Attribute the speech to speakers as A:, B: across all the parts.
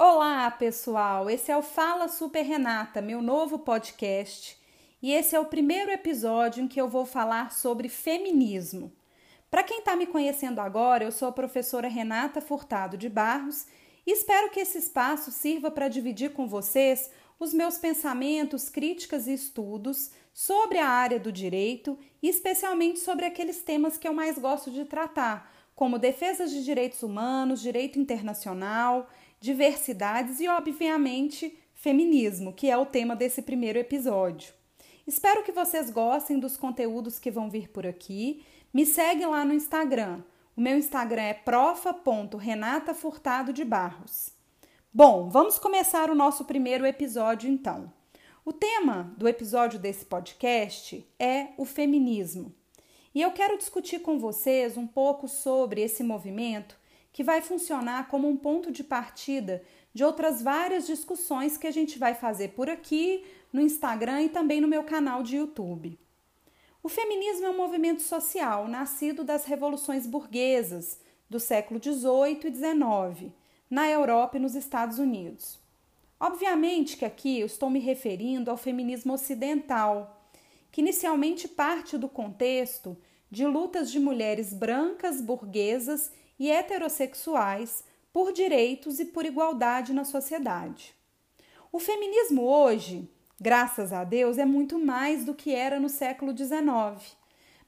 A: Olá, pessoal! Esse é o Fala Super Renata, meu novo podcast, e esse é o primeiro episódio em que eu vou falar sobre feminismo. Para quem está me conhecendo agora, eu sou a professora Renata Furtado de Barros e espero que esse espaço sirva para dividir com vocês os meus pensamentos, críticas e estudos sobre a área do direito e especialmente sobre aqueles temas que eu mais gosto de tratar, como defesa de direitos humanos, direito internacional diversidades e, obviamente, feminismo, que é o tema desse primeiro episódio. Espero que vocês gostem dos conteúdos que vão vir por aqui. Me segue lá no Instagram. O meu Instagram é profa.renatafurtado de Barros. Bom, vamos começar o nosso primeiro episódio então. O tema do episódio desse podcast é o feminismo. E eu quero discutir com vocês um pouco sobre esse movimento que vai funcionar como um ponto de partida de outras várias discussões que a gente vai fazer por aqui, no Instagram e também no meu canal de YouTube. O feminismo é um movimento social nascido das revoluções burguesas do século XVIII e XIX, na Europa e nos Estados Unidos. Obviamente que aqui eu estou me referindo ao feminismo ocidental, que inicialmente parte do contexto de lutas de mulheres brancas, burguesas e heterossexuais por direitos e por igualdade na sociedade. O feminismo hoje, graças a Deus, é muito mais do que era no século XIX.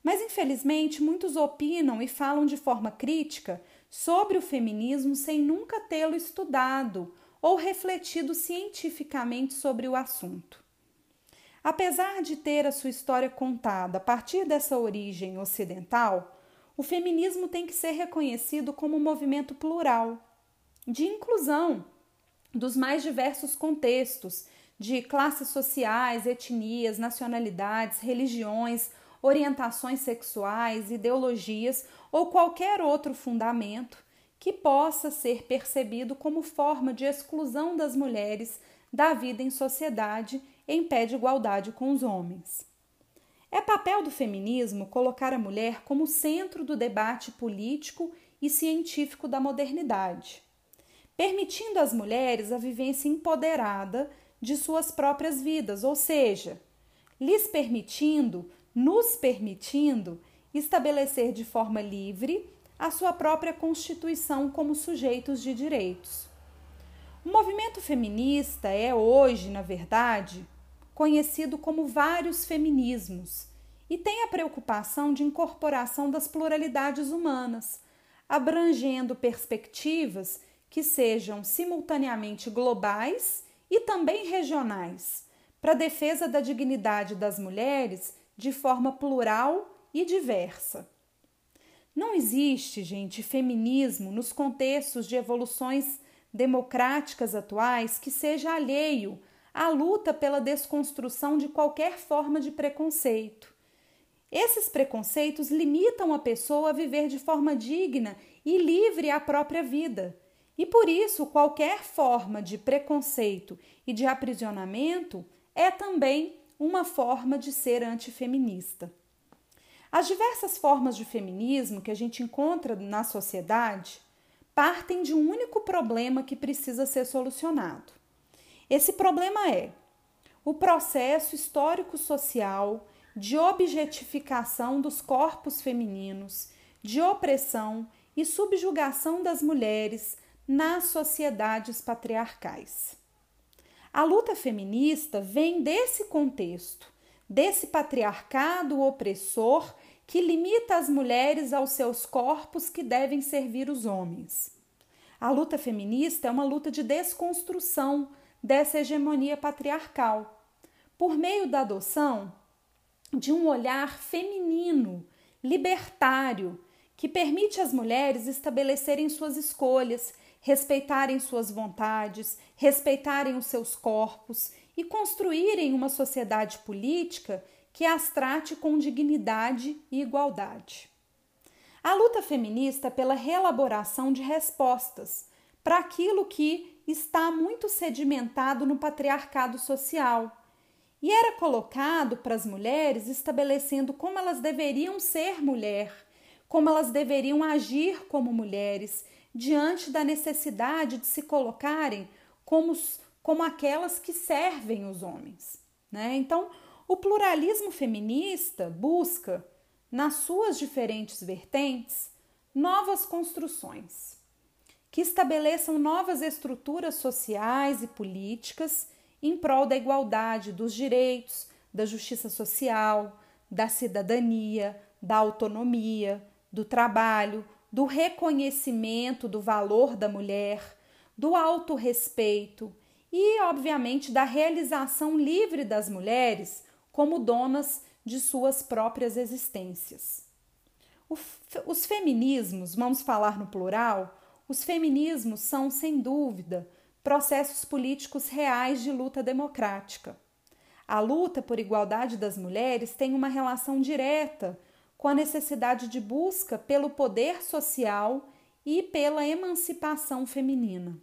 A: Mas infelizmente muitos opinam e falam de forma crítica sobre o feminismo sem nunca tê-lo estudado ou refletido cientificamente sobre o assunto. Apesar de ter a sua história contada a partir dessa origem ocidental, o feminismo tem que ser reconhecido como um movimento plural, de inclusão dos mais diversos contextos, de classes sociais, etnias, nacionalidades, religiões, orientações sexuais, ideologias ou qualquer outro fundamento que possa ser percebido como forma de exclusão das mulheres da vida em sociedade em pé de igualdade com os homens. É papel do feminismo colocar a mulher como centro do debate político e científico da modernidade, permitindo às mulheres a vivência empoderada de suas próprias vidas, ou seja, lhes permitindo, nos permitindo, estabelecer de forma livre a sua própria constituição como sujeitos de direitos. O movimento feminista é hoje, na verdade, conhecido como vários feminismos, e tem a preocupação de incorporação das pluralidades humanas, abrangendo perspectivas que sejam simultaneamente globais e também regionais, para defesa da dignidade das mulheres de forma plural e diversa. Não existe, gente, feminismo nos contextos de evoluções democráticas atuais que seja alheio a luta pela desconstrução de qualquer forma de preconceito. Esses preconceitos limitam a pessoa a viver de forma digna e livre a própria vida. E por isso, qualquer forma de preconceito e de aprisionamento é também uma forma de ser antifeminista. As diversas formas de feminismo que a gente encontra na sociedade partem de um único problema que precisa ser solucionado. Esse problema é o processo histórico-social de objetificação dos corpos femininos, de opressão e subjugação das mulheres nas sociedades patriarcais. A luta feminista vem desse contexto, desse patriarcado opressor que limita as mulheres aos seus corpos que devem servir os homens. A luta feminista é uma luta de desconstrução dessa hegemonia patriarcal. Por meio da adoção de um olhar feminino, libertário, que permite às mulheres estabelecerem suas escolhas, respeitarem suas vontades, respeitarem os seus corpos e construírem uma sociedade política que as trate com dignidade e igualdade. A luta feminista é pela reelaboração de respostas para aquilo que está muito sedimentado no patriarcado social e era colocado para as mulheres estabelecendo como elas deveriam ser mulher, como elas deveriam agir como mulheres diante da necessidade de se colocarem como, como aquelas que servem os homens. Né? Então, o pluralismo feminista busca, nas suas diferentes vertentes, novas construções que estabeleçam novas estruturas sociais e políticas em prol da igualdade dos direitos, da justiça social, da cidadania, da autonomia, do trabalho, do reconhecimento do valor da mulher, do autorrespeito e, obviamente, da realização livre das mulheres como donas de suas próprias existências. Os feminismos, vamos falar no plural, os feminismos são, sem dúvida, processos políticos reais de luta democrática. A luta por igualdade das mulheres tem uma relação direta com a necessidade de busca pelo poder social e pela emancipação feminina.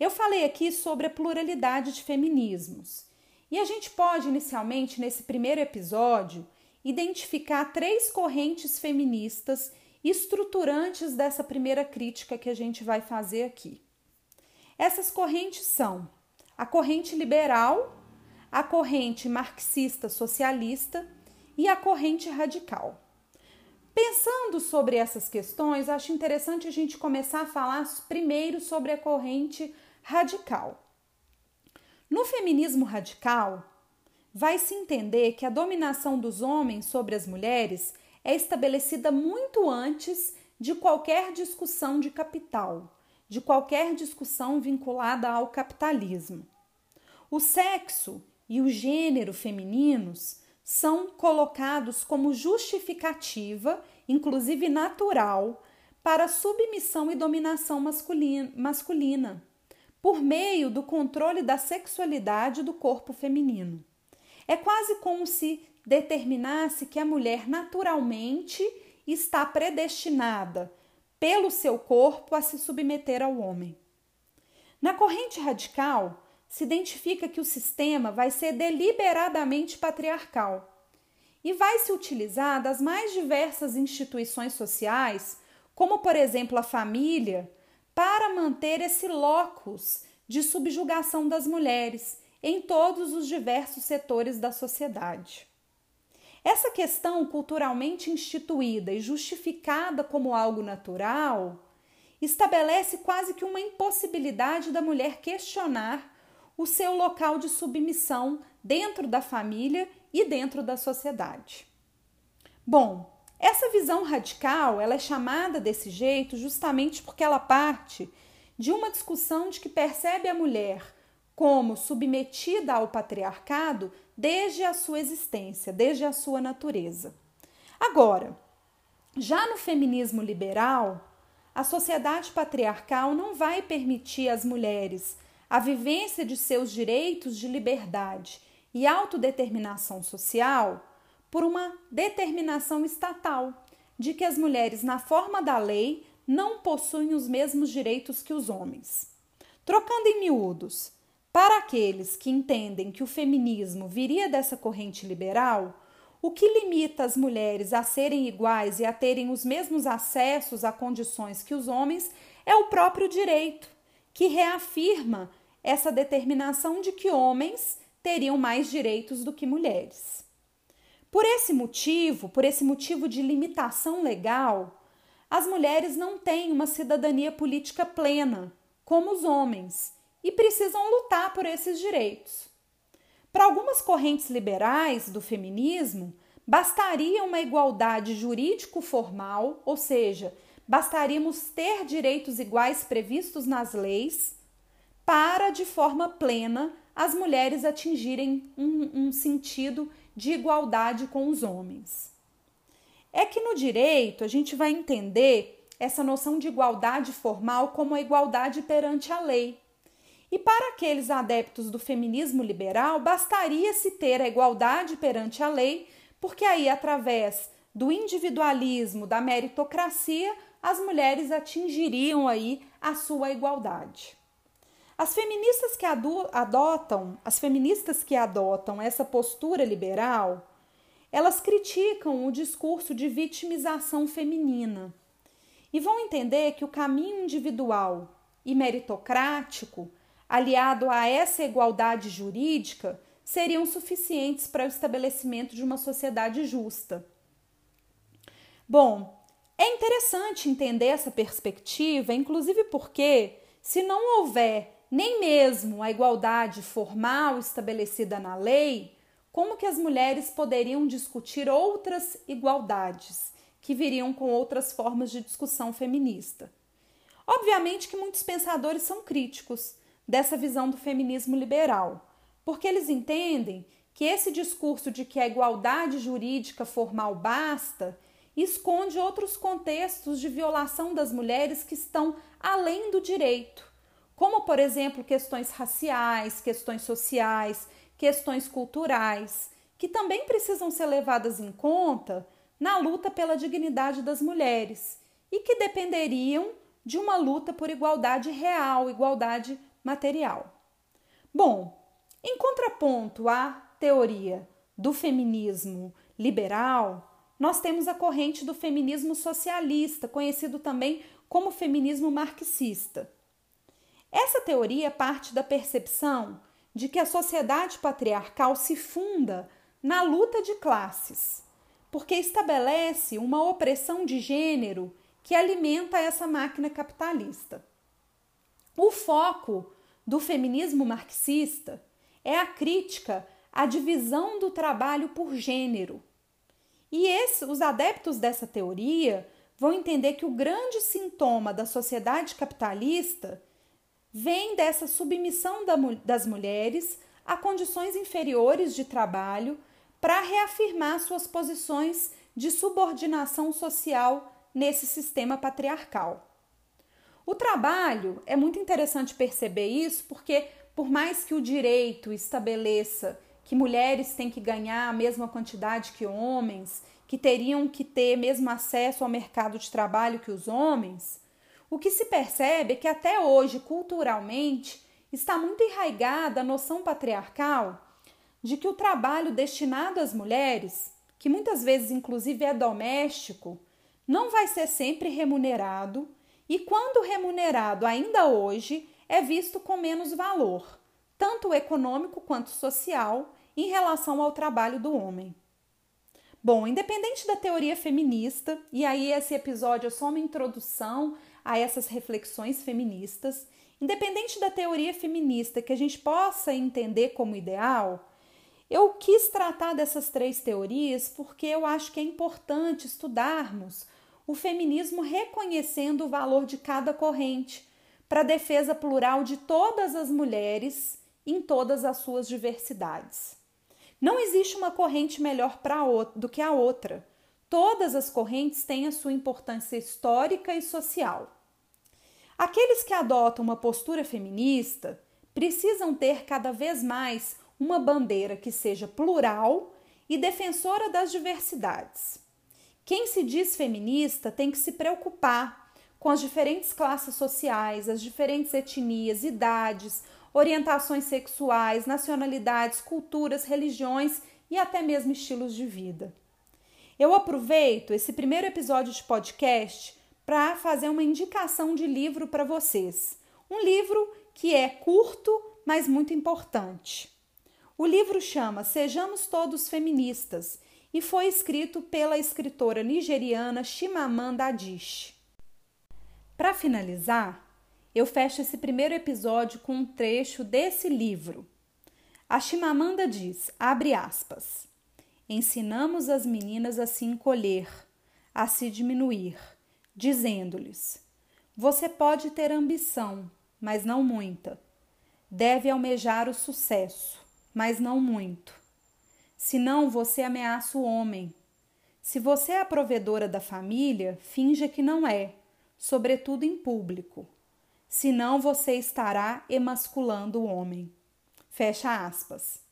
A: Eu falei aqui sobre a pluralidade de feminismos e a gente pode, inicialmente, nesse primeiro episódio, identificar três correntes feministas estruturantes dessa primeira crítica que a gente vai fazer aqui. Essas correntes são a corrente liberal, a corrente marxista-socialista e a corrente radical. Pensando sobre essas questões, acho interessante a gente começar a falar primeiro sobre a corrente radical. No feminismo radical, vai se entender que a dominação dos homens sobre as mulheres é estabelecida muito antes de qualquer discussão de capital, de qualquer discussão vinculada ao capitalismo. O sexo e o gênero femininos são colocados como justificativa, inclusive natural, para submissão e dominação masculina, masculina, por meio do controle da sexualidade do corpo feminino. É quase como se determinasse que a mulher naturalmente está predestinada pelo seu corpo a se submeter ao homem. Na corrente radical, se identifica que o sistema vai ser deliberadamente patriarcal e vai se utilizar das mais diversas instituições sociais, como por exemplo a família, para manter esse locus de subjugação das mulheres em todos os diversos setores da sociedade. Essa questão culturalmente instituída e justificada como algo natural estabelece quase que uma impossibilidade da mulher questionar o seu local de submissão dentro da família e dentro da sociedade. Bom, essa visão radical ela é chamada desse jeito justamente porque ela parte de uma discussão de que percebe a mulher como submetida ao patriarcado desde a sua existência, desde a sua natureza. Agora, já no feminismo liberal, a sociedade patriarcal não vai permitir às mulheres a vivência de seus direitos de liberdade e autodeterminação social por uma determinação estatal de que as mulheres, na forma da lei, não possuem os mesmos direitos que os homens. Trocando em miúdos, para aqueles que entendem que o feminismo viria dessa corrente liberal, o que limita as mulheres a serem iguais e a terem os mesmos acessos a condições que os homens é o próprio direito, que reafirma essa determinação de que homens teriam mais direitos do que mulheres. Por esse motivo, por esse motivo de limitação legal, as mulheres não têm uma cidadania política plena, como os homens, e precisam lutar por esses direitos. Para algumas correntes liberais do feminismo, bastaria uma igualdade jurídico-formal, ou seja, bastaríamos ter direitos iguais previstos nas leis, para, de forma plena, as mulheres atingirem um, um sentido de igualdade com os homens. É que no direito a gente vai entender essa noção de igualdade formal como a igualdade perante a lei. E para aqueles adeptos do feminismo liberal, bastaria se ter a igualdade perante a lei, porque aí, através do individualismo, da meritocracia, as mulheres atingiriam aí a sua igualdade. As feministas que adotam, as feministas que adotam essa postura liberal, elas criticam o discurso de vitimização feminina e vão entender que o caminho individual e meritocrático aliado a essa igualdade jurídica, seriam suficientes para o estabelecimento de uma sociedade justa. Bom, é interessante entender essa perspectiva, inclusive porque, se não houver nem mesmo a igualdade formal estabelecida na lei, como que as mulheres poderiam discutir outras igualdades que viriam com outras formas de discussão feminista? Obviamente que muitos pensadores são críticos dessa visão do feminismo liberal, porque eles entendem que esse discurso de que a igualdade jurídica formal basta esconde outros contextos de violação das mulheres que estão além do direito, como, por exemplo, questões raciais, questões sociais, questões culturais, que também precisam ser levadas em conta na luta pela dignidade das mulheres e que dependeriam de uma luta por igualdade real, igualdade material. Bom, em contraponto à teoria do feminismo liberal, nós temos a corrente do feminismo socialista, conhecido também como feminismo marxista. Essa teoria parte da percepção de que a sociedade patriarcal se funda na luta de classes, porque estabelece uma opressão de gênero que alimenta essa máquina capitalista. O foco do feminismo marxista é a crítica à divisão do trabalho por gênero. E esse, os adeptos dessa teoria vão entender que o grande sintoma da sociedade capitalista vem dessa submissão das mulheres a condições inferiores de trabalho para reafirmar suas posições de subordinação social nesse sistema patriarcal. O trabalho é muito interessante perceber isso porque, por mais que o direito estabeleça que mulheres têm que ganhar a mesma quantidade que homens, que teriam que ter mesmo acesso ao mercado de trabalho que os homens, o que se percebe é que até hoje, culturalmente, está muito enraigada a noção patriarcal de que o trabalho destinado às mulheres, que muitas vezes inclusive é doméstico, não vai ser sempre remunerado e, quando remunerado ainda hoje, é visto com menos valor, tanto econômico quanto social, em relação ao trabalho do homem. Bom, independente da teoria feminista, e aí esse episódio é só uma introdução a essas reflexões feministas, independente da teoria feminista que a gente possa entender como ideal, eu quis tratar dessas três teorias porque eu acho que é importante estudarmos o feminismo reconhecendo o valor de cada corrente para a defesa plural de todas as mulheres em todas as suas diversidades. Não existe uma corrente melhor do que a outra. Todas as correntes têm a sua importância histórica e social. Aqueles que adotam uma postura feminista precisam ter cada vez mais uma bandeira que seja plural e defensora das diversidades. Quem se diz feminista tem que se preocupar com as diferentes classes sociais, as diferentes etnias, idades, orientações sexuais, nacionalidades, culturas, religiões e até mesmo estilos de vida. Eu aproveito esse primeiro episódio de podcast para fazer uma indicação de livro para vocês. Um livro que é curto, mas muito importante. O livro chama Sejamos Todos Feministas e foi escrito pela escritora nigeriana Chimamanda Adichie. Para finalizar, eu fecho esse primeiro episódio com um trecho desse livro. A Chimamanda diz, abre aspas, ensinamos as meninas a se encolher, a se diminuir, dizendo-lhes: Você pode ter ambição, mas não muita. Deve almejar o sucesso, mas não muito. Senão você ameaça o homem. Se você é a provedora da família, finja que não é, sobretudo em público. Senão você estará emasculando o homem. Fecha aspas.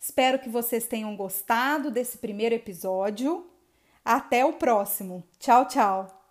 A: Espero que vocês tenham gostado desse primeiro episódio. Até o próximo. Tchau, tchau.